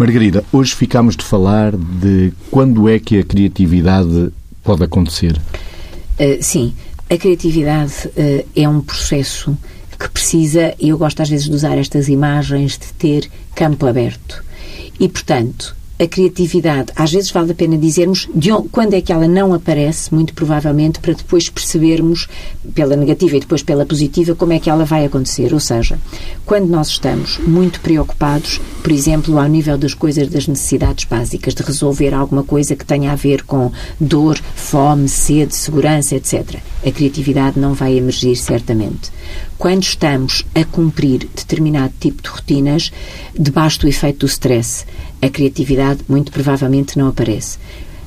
Margarida, hoje ficámos de falar de quando é que a criatividade pode acontecer. Uh, sim, a criatividade uh, é um processo que precisa, e eu gosto às vezes de usar estas imagens, de ter campo aberto. E, portanto, a criatividade, às vezes vale a pena dizermos de onde, quando é que ela não aparece, muito provavelmente, para depois percebermos, pela negativa e depois pela positiva, como é que ela vai acontecer. Ou seja, quando nós estamos muito preocupados, por exemplo, ao nível das coisas das necessidades básicas, de resolver alguma coisa que tenha a ver com dor, fome, sede, segurança, etc. A criatividade não vai emergir certamente. Quando estamos a cumprir determinado tipo de rotinas, debaixo do efeito do stress, a criatividade muito provavelmente não aparece.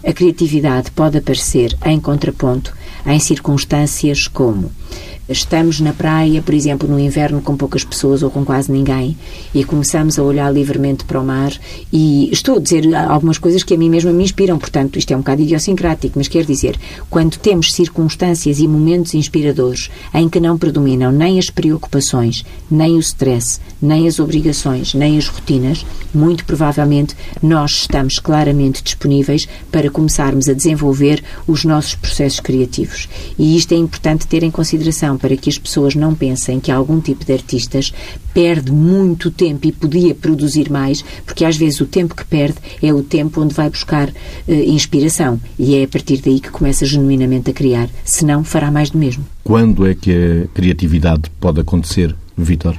A criatividade pode aparecer em contraponto em circunstâncias como estamos na praia, por exemplo, no inverno com poucas pessoas ou com quase ninguém e começamos a olhar livremente para o mar e estou a dizer algumas coisas que a mim mesma me inspiram, portanto, isto é um bocado idiosincrático, mas quer dizer, quando temos circunstâncias e momentos inspiradores em que não predominam nem as preocupações, nem o stress, nem as obrigações, nem as rotinas, muito provavelmente nós estamos claramente disponíveis para começarmos a desenvolver os nossos processos criativos. E isto é importante ter em consideração atenção para que as pessoas não pensem que algum tipo de artistas perde muito tempo e podia produzir mais, porque às vezes o tempo que perde é o tempo onde vai buscar uh, inspiração e é a partir daí que começa genuinamente a criar, senão fará mais do mesmo. Quando é que a criatividade pode acontecer, Vitor?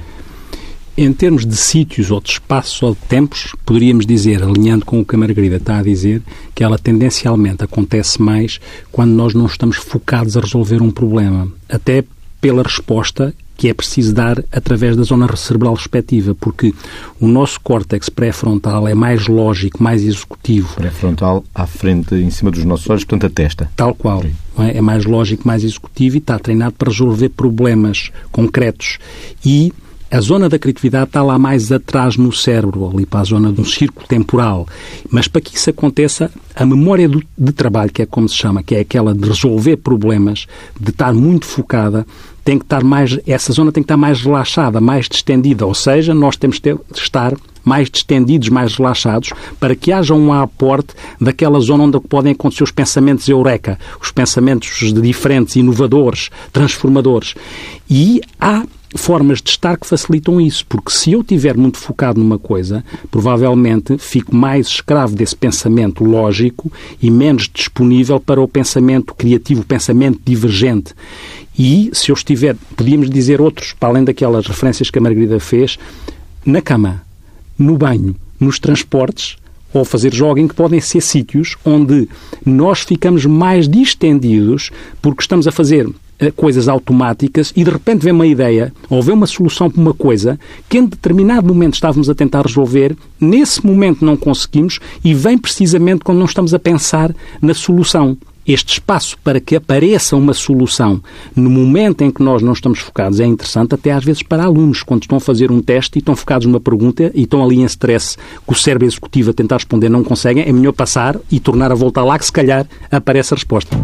Em termos de sítios ou de espaços ou de tempos, poderíamos dizer, alinhando com o que a Margarida está a dizer, que ela tendencialmente acontece mais quando nós não estamos focados a resolver um problema. Até pela resposta que é preciso dar através da zona cerebral respectiva, porque o nosso córtex pré-frontal é mais lógico, mais executivo. Pré-frontal à frente, em cima dos nossos olhos, portanto a testa. Tal qual. É? é mais lógico, mais executivo e está treinado para resolver problemas concretos. E a zona da criatividade está lá mais atrás no cérebro, ali para a zona do círculo temporal. Mas para que isso aconteça, a memória do, de trabalho, que é como se chama, que é aquela de resolver problemas, de estar muito focada, tem que estar mais, essa zona tem que estar mais relaxada, mais distendida, ou seja, nós temos que estar mais distendidos, mais relaxados, para que haja um aporte daquela zona onde podem acontecer os pensamentos eureka, os pensamentos diferentes, inovadores, transformadores. E há formas de estar que facilitam isso, porque se eu estiver muito focado numa coisa, provavelmente fico mais escravo desse pensamento lógico e menos disponível para o pensamento criativo, o pensamento divergente. E se eu estiver, podíamos dizer outros, para além daquelas referências que a Margarida fez, na cama, no banho, nos transportes, ou fazer jogging, que podem ser sítios onde nós ficamos mais distendidos porque estamos a fazer coisas automáticas e de repente vem uma ideia ou vem uma solução para uma coisa que em determinado momento estávamos a tentar resolver, nesse momento não conseguimos e vem precisamente quando não estamos a pensar na solução. Este espaço para que apareça uma solução no momento em que nós não estamos focados é interessante até às vezes para alunos, quando estão a fazer um teste e estão focados numa pergunta e estão ali em stress, que o cérebro executivo a tentar responder não conseguem, é melhor passar e tornar a voltar lá que se calhar aparece a resposta.